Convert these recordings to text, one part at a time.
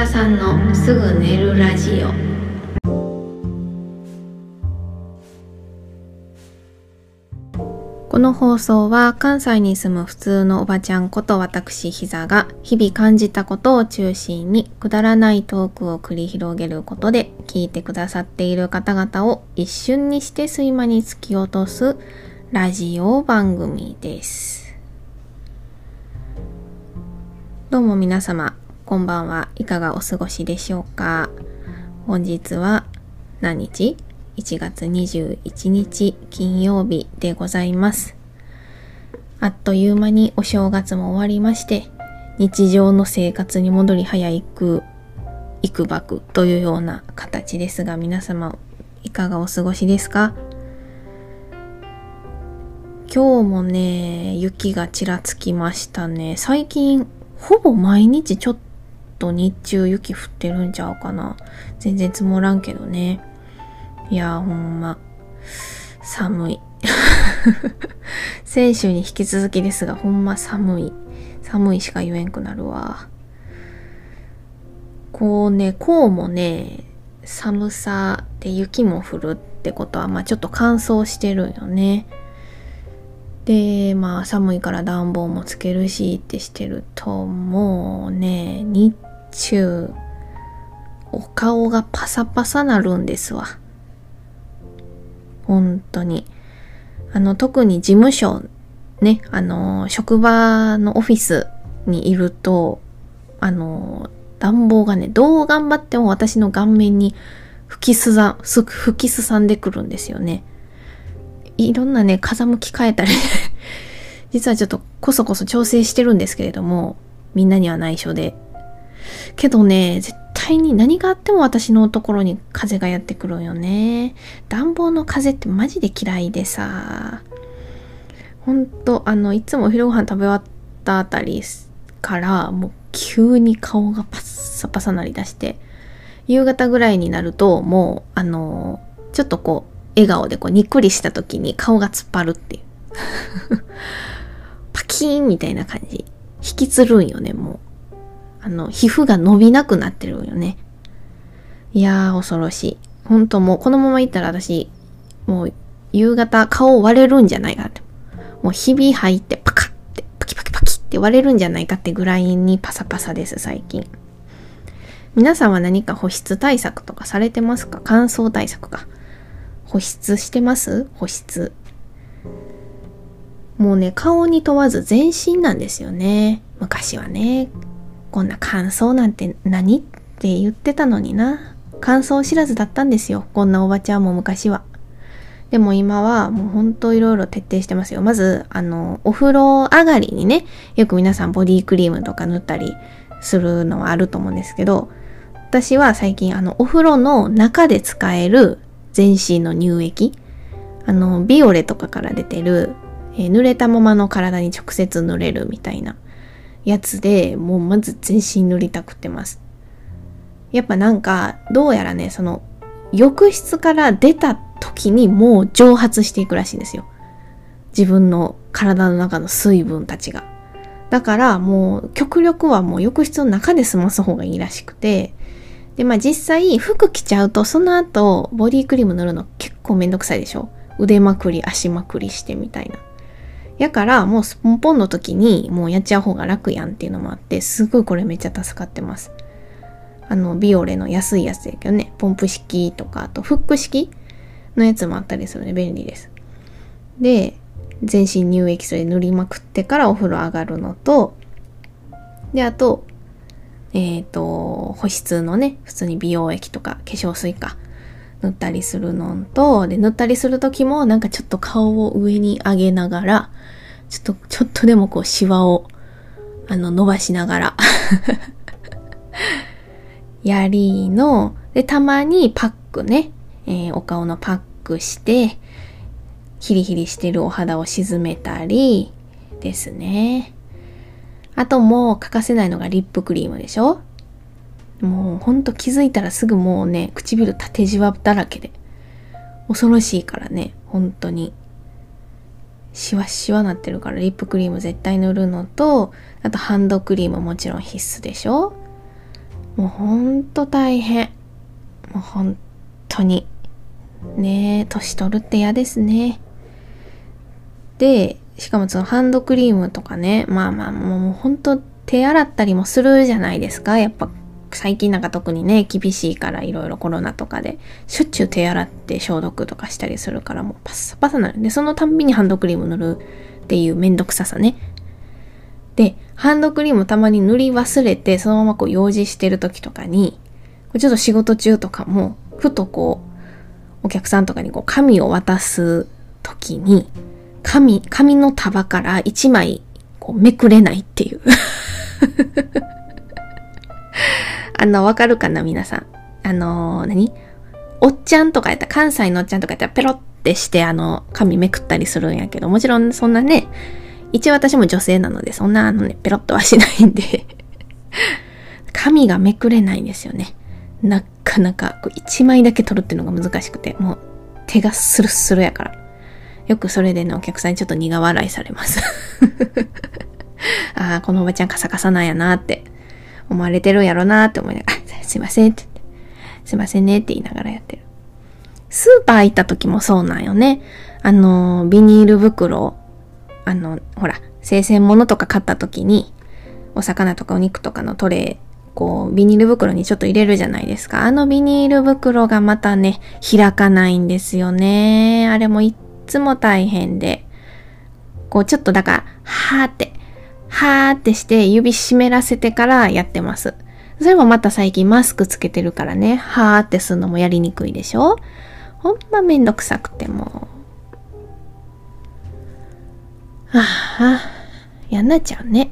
田さんのすぐ寝るラジオこの放送は関西に住む普通のおばちゃんこと私ひざが日々感じたことを中心にくだらないトークを繰り広げることで聞いてくださっている方々を一瞬にして睡魔に突き落とすラジオ番組です。どうも皆様、こんばんはいかがお過ごしでしょうか？本日は何日？1月21日金曜日でございます。あっという間にお正月も終わりまして、日常の生活に戻り早いく、いくばくというような形ですが、皆様いかがお過ごしですか？今日もね、雪がちらつきましたね。最近、ほぼ毎日ちょっと日中雪降ってるんちゃうかな。全然積もらんけどね。いやほんま、寒い。先週に引き続きですが、ほんま寒い。寒いしか言えんくなるわ。こうね、こうもね、寒さで雪も降るってことは、まあちょっと乾燥してるよね。で、まあ寒いから暖房もつけるしってしてると、もうね、日中、お顔がパサパサなるんですわ。本当に。あの、特に事務所、ね、あの、職場のオフィスにいると、あの、暖房がね、どう頑張っても私の顔面に吹きすさ、吹きすさんでくるんですよね。いろんなね、風向き変えたり 実はちょっとこそこそ調整してるんですけれども、みんなには内緒で。けどね、絶対に何があっても私のところに風がやってくるよね。暖房の風ってマジで嫌いでさ。ほんと、あの、いつもお昼ご飯食べ終わったあたりから、もう急に顔がパッサパサなりだして、夕方ぐらいになると、もう、あの、ちょっとこう、笑顔でこう、にっくりした時に顔が突っ張るっていう。パキーンみたいな感じ。引きつるんよね、もう。あの、皮膚が伸びなくなってるよね。いやー、恐ろしい。ほんともう、このままいったら私、もう、夕方顔割れるんじゃないかって。もう、ひび入ってパカって、パキパキパキって割れるんじゃないかってぐらいにパサパサです、最近。皆さんは何か保湿対策とかされてますか？乾燥対策か。保湿してます？保湿。もうね、顔に問わず全身なんですよね。昔はね。こんな感想なんて何って言ってたのにな。感想知らずだったんですよ。こんなおばちゃんも昔は。でも今はもうほんといろいろ徹底してますよ。まず、あの、お風呂上がりにね、よく皆さんボディクリームとか塗ったりするのはあると思うんですけど、私は最近あの、お風呂の中で使える全身の乳液、あの、ビオレとかから出てる、えー、濡れたままの体に直接塗れるみたいなやつでもうまず全身塗りたくってます。やっぱなんか、どうやらね、その、浴室から出た時にもう蒸発していくらしいんですよ。自分の体の中の水分たちが。だからもう極力はもう浴室の中で済ます方がいいらしくて。で、まあ実際服着ちゃうとその後ボディクリーム塗るの結構めんどくさいでしょ？腕まくり、足まくりしてみたいな。やからもうスポンポンの時にもうやっちゃう方が楽やんっていうのもあって、すごいこれめっちゃ助かってます。あの、ビオレの安いやつだけどね、ポンプ式とか、あとフック式のやつもあったりするので便利です。で、全身乳液それ塗りまくってからお風呂上がるのと、で、あと、えっ、ー、と、保湿のね、普通に美容液とか化粧水か、塗ったりするのと、で、塗ったりする時もなんかちょっと顔を上に上げながら、ちょっと、ちょっとでもこうシワを、あの、伸ばしながら やりの、で、たまにパックね、えー、お顔のパックして、ヒリヒリしてるお肌を沈めたり、ですね。あともう欠かせないのがリップクリームでしょ？もうほんと気づいたらすぐもうね、唇縦じわだらけで。恐ろしいからね、本当に。シワシワなってるからリップクリーム絶対塗るのと、あとハンドクリームもちろん必須でしょもうほんと大変。もう本当に。ねえ、年取るって嫌ですね。で、しかもそのハンドクリームとかね、まあまあもうほんと手洗ったりもするじゃないですか。やっぱ最近なんか特にね、厳しいからいろいろコロナとかで、しょっちゅう手洗って消毒とかしたりするからもうパッサパサなる。で、そのたんびにハンドクリーム塗るっていうめんどくささね。で、ハンドクリームたまに塗り忘れて、そのままこう用事してる時とかに、ちょっと仕事中とかも、ふとこう、お客さんとかにこう紙を渡す時に、紙、紙の束から一枚こうめくれないっていう あの、わかるかな皆さん。あの、何？おっちゃんとかやったら、関西のおっちゃんとかやったらペロってしてあの、紙めくったりするんやけど、もちろんそんなね、一応私も女性なので、そんなあのね、ペロッとはしないんで 紙がめくれないんですよね。なかなか、一枚だけ取るっていうのが難しくて、もう手がスルスルやから。よくそれでね、お客さんにちょっと苦笑いされます ああ、このおばちゃんカサカサなんやなって思われてるやろなって思いながら、すいませんって言って、すいませんねって言いながらやってる。スーパー行った時もそうなんよね。あの、ビニール袋、あの、ほら、生鮮物とか買った時に、お魚とかお肉とかのトレー、こう、ビニール袋にちょっと入れるじゃないですか。あのビニール袋がまたね、開かないんですよね。あれもいっつも大変で。こう、ちょっとだから、はーって、はーってして指湿らせてからやってます。それもまた最近マスクつけてるからね、はーってするのもやりにくいでしょほんまめんどくさくてもう。ああ、やんなっちゃうね。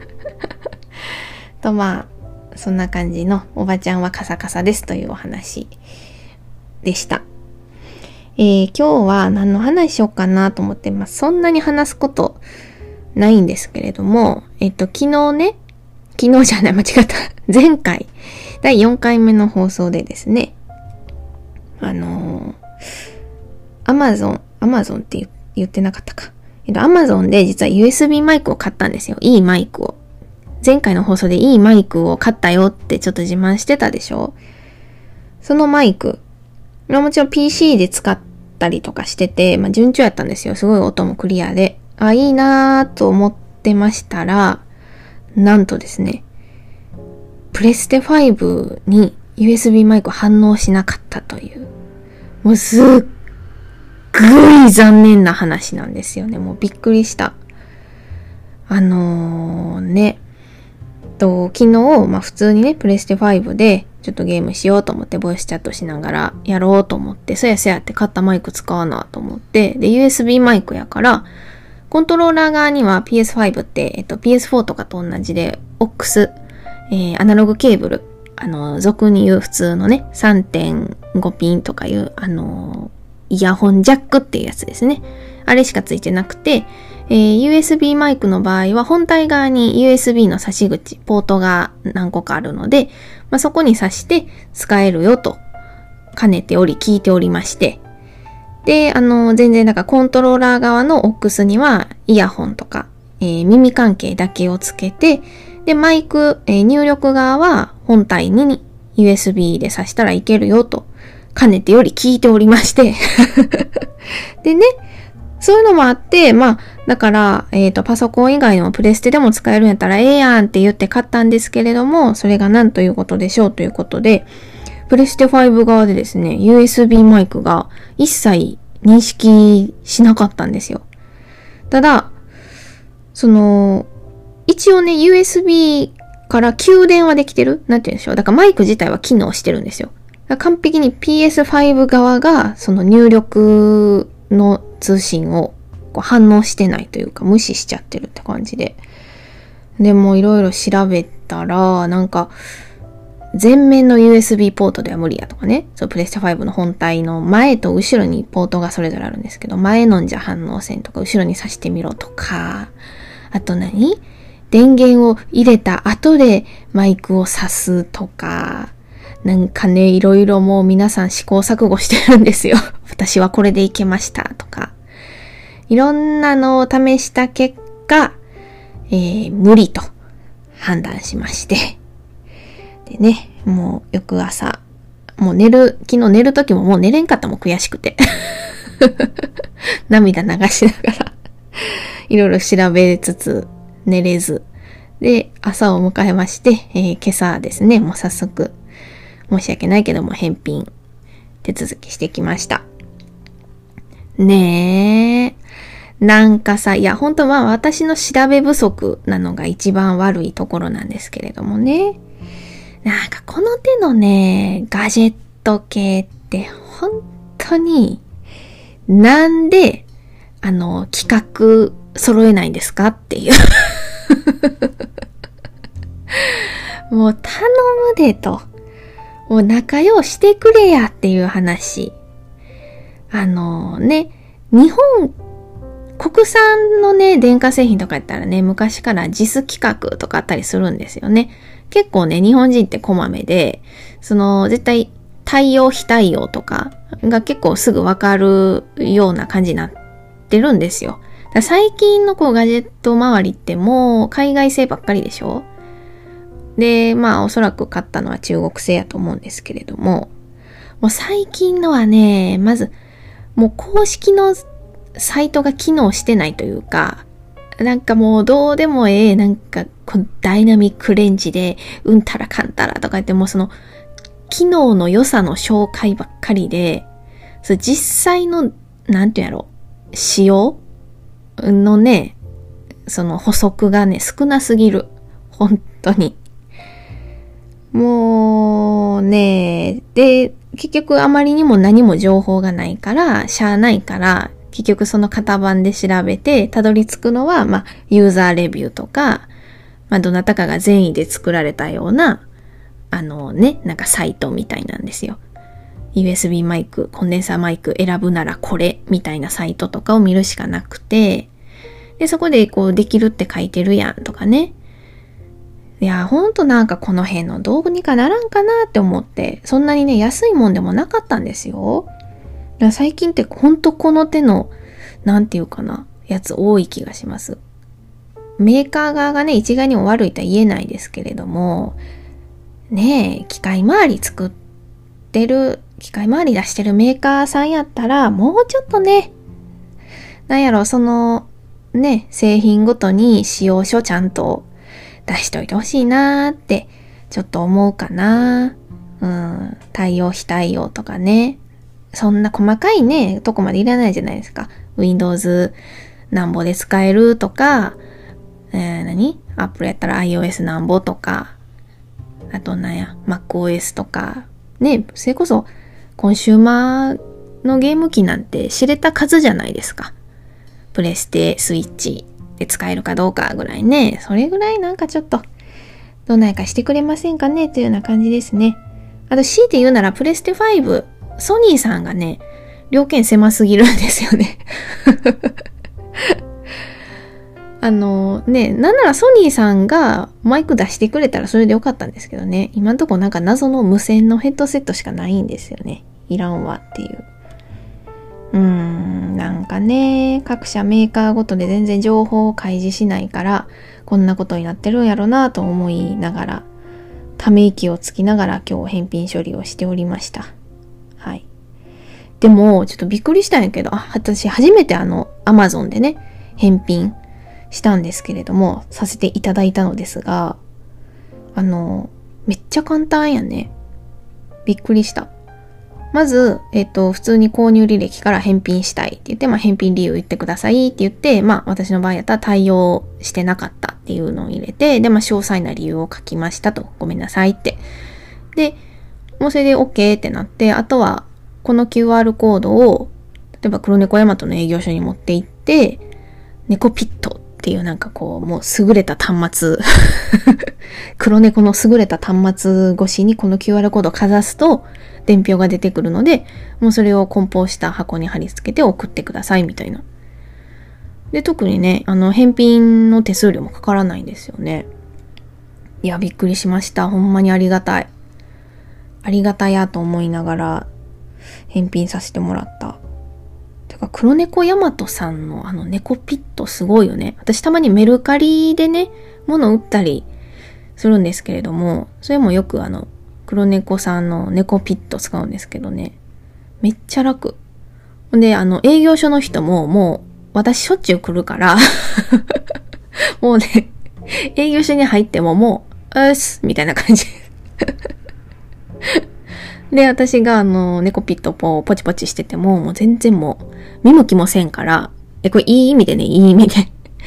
とまあ、そんな感じのおばちゃんはカサカサですというお話でした。えー、今日は何の話しようかなと思って、まあ、そんなに話すことないんですけれども、えっと、昨日ね、昨日じゃない、間違った。前回、第4回目の放送でですね、あのー、アマゾン、アマゾンって言ってなかったか。えっと、アマゾンで実は USB マイクを買ったんですよ。いいマイクを。前回の放送でいいマイクを買ったよってちょっと自慢してたでしょそのマイク、もちろん PC で使ったりとかしてて、まあ順調やったんですよ。すごい音もクリアで。あ、いいなぁと思ってましたら、なんとですね、プレステ5に USB マイク反応しなかったという、もうすっごい残念な話なんですよね。もうびっくりした。あのー、ね、と、昨日、まあ普通にね、プレステ5でちょっとゲームしようと思ってボイスチャットしながらやろうと思って、そやそやって買ったマイク使わなと思って、で、USB マイクやから、コントローラー側には PS5 って、えっと、PS4 とかと同じで、OX、えー、アナログケーブル、あの、俗に言う普通のね、3.5ピンとかいう、あの、イヤホンジャックっていうやつですね。あれしかついてなくて、えー、USB マイクの場合は本体側に USB の差し口、ポートが何個かあるので、まあ、そこに挿して使えるよと、兼ねており、聞いておりまして、で、あの、全然、だかコントローラー側の OX にはイヤホンとか、えー、耳関係だけをつけて、で、マイク、えー、入力側は本体に USB で挿したらいけるよと、兼ねてより聞いておりまして。でね、そういうのもあって、まあ、だから、えっ、ー、と、パソコン以外のプレステでも使えるんやったらええやんって言って買ったんですけれども、それが何ということでしょうということで、プレステ5側でですね、USB マイクが一切認識しなかったんですよ。ただ、その、一応ね、USB から給電はできてる？なんて言うんでしょう？だからマイク自体は機能してるんですよ。完璧に PS5 側がその入力の通信をこう反応してないというか無視しちゃってるって感じで。でもいろいろ調べたら、なんか、前面の USB ポートでは無理やとかね。そう、プレステ5の本体の前と後ろにポートがそれぞれあるんですけど、前のんじゃ反応線とか、後ろに挿してみろとか、あと何？電源を入れた後でマイクを挿すとか、なんかね、いろいろもう皆さん試行錯誤してるんですよ。私はこれでいけましたとか。いろんなのを試した結果、えー、無理と判断しまして。でね、もう翌朝、もう寝る、昨日寝る時ももう寝れんかったもん悔しくて。涙流しながらいろいろ調べつつ寝れず。で、朝を迎えまして、えー、今朝ですね、もう早速、申し訳ないけども返品手続きしてきました。ねえ。なんかさ、いや、本当は私の調べ不足なのが一番悪いところなんですけれどもね。なんかこの手のね、ガジェット系って本当になんで、あの、企画揃えないんですかっていう もう頼むでと。もう仲良してくれやっていう話。あのね、日本、国産のね、電化製品とかやったらね、昔から JIS 企画とかあったりするんですよね。結構ね、日本人ってこまめで、その、絶対、対応非対応とかが結構すぐわかるような感じになってるんですよ。最近のこうガジェット周りってもう海外製ばっかりでしょ？で、まあおそらく買ったのは中国製やと思うんですけれども、もう最近のはね、まず、もう公式のサイトが機能してないというか、なんかもうどうでもええ、なんかこのダイナミックレンジでうんたらかんたらとか言ってもその機能の良さの紹介ばっかりで、そ実際の、なんていうんやろ、仕様のね、その補足がね、少なすぎる。本当に。もうね、で、結局あまりにも何も情報がないから、しゃあないから、結局その型番で調べて、たどり着くのは、まあ、ユーザーレビューとか、まあ、どなたかが善意で作られたような、あのね、なんかサイトみたいなんですよ。USB マイク、コンデンサーマイク選ぶならこれみたいなサイトとかを見るしかなくて、で、そこでこうできるって書いてるやんとかね。いや、ほんとなんかこの辺の道具にかならんかなって思って、そんなにね、安いもんでもなかったんですよ。最近ってほんとこの手の、なんていうかな、やつ多い気がします。メーカー側がね、一概にも悪いとは言えないですけれども、ねえ、機械周り作ってる、機械周り出してるメーカーさんやったら、もうちょっとね、なんやろ、その、ね、製品ごとに使用書ちゃんと出しといてほしいなーって、ちょっと思うかな。うん、対応非対応とかね。そんな細かいね、とこまでいらないじゃないですか。Windows なんぼで使えるとか、えー、何 ?Apple やったら iOS なんぼとか、あとなんや、MacOS とか、ね、それこそ、コンシューマーのゲーム機なんて知れた数じゃないですか。プレステ、スイッチで使えるかどうかぐらいね、それぐらいなんかちょっと、どないかしてくれませんかね？というような感じですね。あと、強いて言うなら、プレステ5、ソニーさんがね、料金狭すぎるんですよね あのね、なんならソニーさんがマイク出してくれたらそれでよかったんですけどね。今んとこなんか謎の無線のヘッドセットしかないんですよね。いらんわっていう。うーん、なんかね、各社メーカーごとで全然情報を開示しないから、こんなことになってるんやろなと思いながら、ため息をつきながら今日返品処理をしておりました。でも、ちょっとびっくりしたんやけど、あ、私初めてあの、アマゾンでね、返品したんですけれども、させていただいたのですが、あの、めっちゃ簡単やね。びっくりした。まず、えっと、普通に購入履歴から返品したいって言って、まあ、返品理由言ってくださいって言って、まあ、私の場合やったら対応してなかったっていうのを入れて、で、まあ、詳細な理由を書きましたと。ごめんなさいって。で、もうそれで OK ってなって、あとは、この QR コードを、例えば黒猫ヤマトの営業所に持って行って、猫ピットっていうなんかこう、もう優れた端末 黒猫の優れた端末越しにこの QR コードをかざすと、伝票が出てくるので、もうそれを梱包した箱に貼り付けて送ってくださいみたいな。で、特にね、あの、返品の手数料もかからないんですよね。いや、びっくりしました。ほんまにありがたい。ありがたやと思いながら、返品させてもらった。てか黒猫ヤマトさんのあの猫ピットすごいよね。私たまにメルカリでね、物売ったりするんですけれども、それもよくあの、黒猫さんの猫ピット使うんですけどね。めっちゃ楽。んで、あの、営業所の人ももう、私しょっちゅう来るから もうね、営業所に入ってももう、うっす、みたいな感じで、私があの、猫ピットポポチポチしてても、もう全然もう、見向きもせんから、え、これいい意味でね、いい意味で。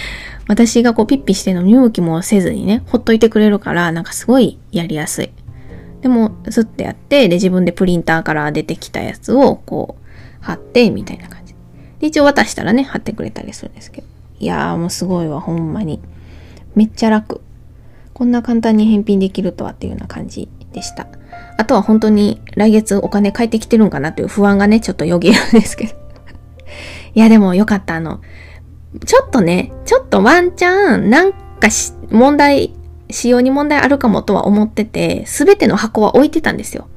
私がこうピッピしての見向きもせずにね、ほっといてくれるから、なんかすごいやりやすい。でも、スッてやって、で、自分でプリンターから出てきたやつを、こう、貼って、みたいな感じ。で、一応渡したらね、貼ってくれたりするんですけど。いやーもうすごいわ、ほんまに。めっちゃ楽。こんな簡単に返品できるとはっていうような感じでした。あとは本当に来月お金返ってきてるんかなという不安がね、ちょっとよぎるんですけど。いや、でもよかった。あの、ちょっとね、ちょっとワンチャン、なんかし、問題仕様に問題あるかもとは思ってて、すべての箱は置いてたんですよ。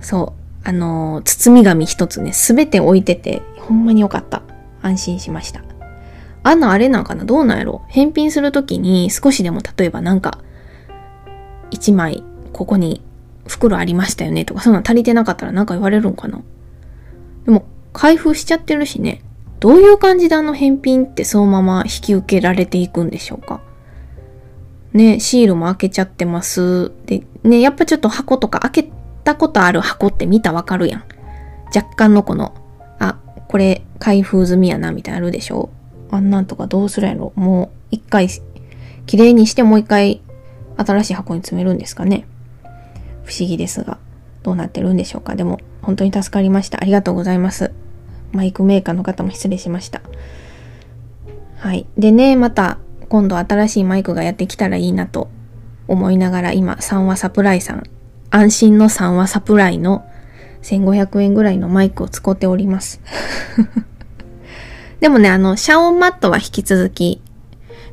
そう。あの、包み紙一つね、すべて置いてて、ほんまによかった。安心しました。あんなあれなんかな？どうなんやろ？返品するときに少しでも例えばなんか、一枚、ここに袋ありましたよねとか、そんな足りてなかったらなんか言われるんかなでも、開封しちゃってるしね。どういう感じであの返品ってそのまま引き受けられていくんでしょうかね、シールも開けちゃってます。で、ね、やっぱちょっと箱とか開けたことある箱って見たわかるやん。若干のこの、あ、これ開封済みやな、みたいなあるでしょあんなんとかどうするやろもう一回、綺麗にしてもう一回新しい箱に詰めるんですかね。不思議ですが、どうなってるんでしょうか？でも、本当に助かりました。ありがとうございます。マイクメーカーの方も失礼しました。はい。でね、また、今度新しいマイクがやってきたらいいなと思いながら今、3話サプライさん、安心の3話サプライの1500円ぐらいのマイクを使っております。でもね、あの、シャオンマットは引き続き、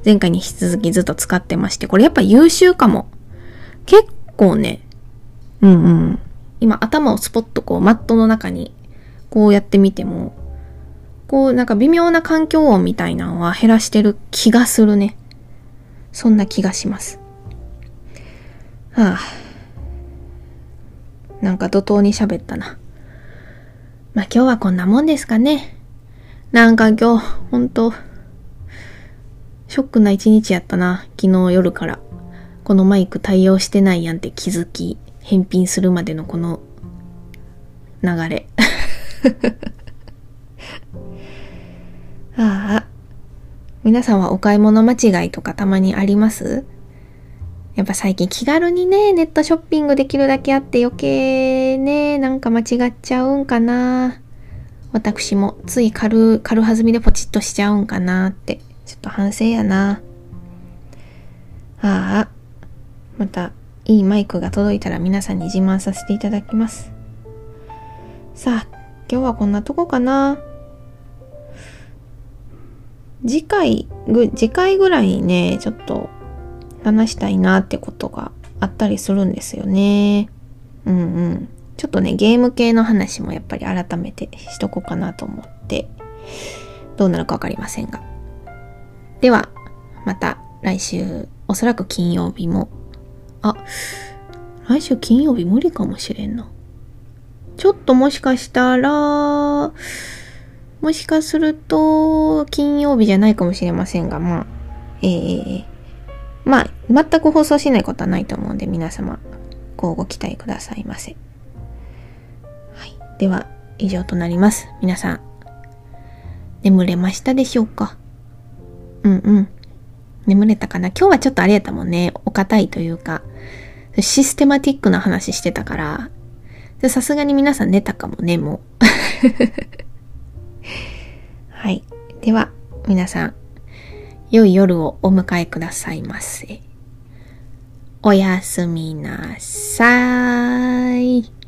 前回に引き続きずっと使ってまして、これやっぱ優秀かも。結構ね、うんうん。今頭をスポッとこうマットの中にこうやってみても、こうなんか微妙な環境音みたいなのは減らしてる気がするね。そんな気がします。はあ。なんか怒涛に喋ったな。まあ今日はこんなもんですかね。なんか今日、ほんと、ショックな一日やったな。昨日夜から。このマイク対応してないやんって気づき、返品するまでのこの流れ。ああ。皆さんはお買い物間違いとかたまにあります？やっぱ最近気軽にね、ネットショッピングできるだけあって余計ね、なんか間違っちゃうんかな。私もつい軽、軽はずみでポチッとしちゃうんかなって、ちょっと反省やな。ああ。また、いいマイクが届いたら皆さんに自慢させていただきます。さあ、今日はこんなとこかな。次回、ぐ、次回ぐらいね、ちょっと話したいなってことがあったりするんですよね。うんうん。ちょっとね、ゲーム系の話もやっぱり改めてしとこうかなと思って、どうなるかわかりませんが。では、また来週、おそらく金曜日も、あ、来週金曜日無理かもしれんな。ちょっともしかしたら、もしかすると、金曜日じゃないかもしれませんが、まあ、えー、まあ、全く放送しないことはないと思うんで、皆様、こうご期待くださいませ。はい。では、以上となります。皆さん、眠れましたでしょうか？うんうん。眠れたかな？今日はちょっとあれやったもんね。お堅いというか、システマティックな話してたから、さすがに皆さん寝たかもね、もう。はい。では、皆さん、良い夜をお迎えくださいませ。おやすみなさい。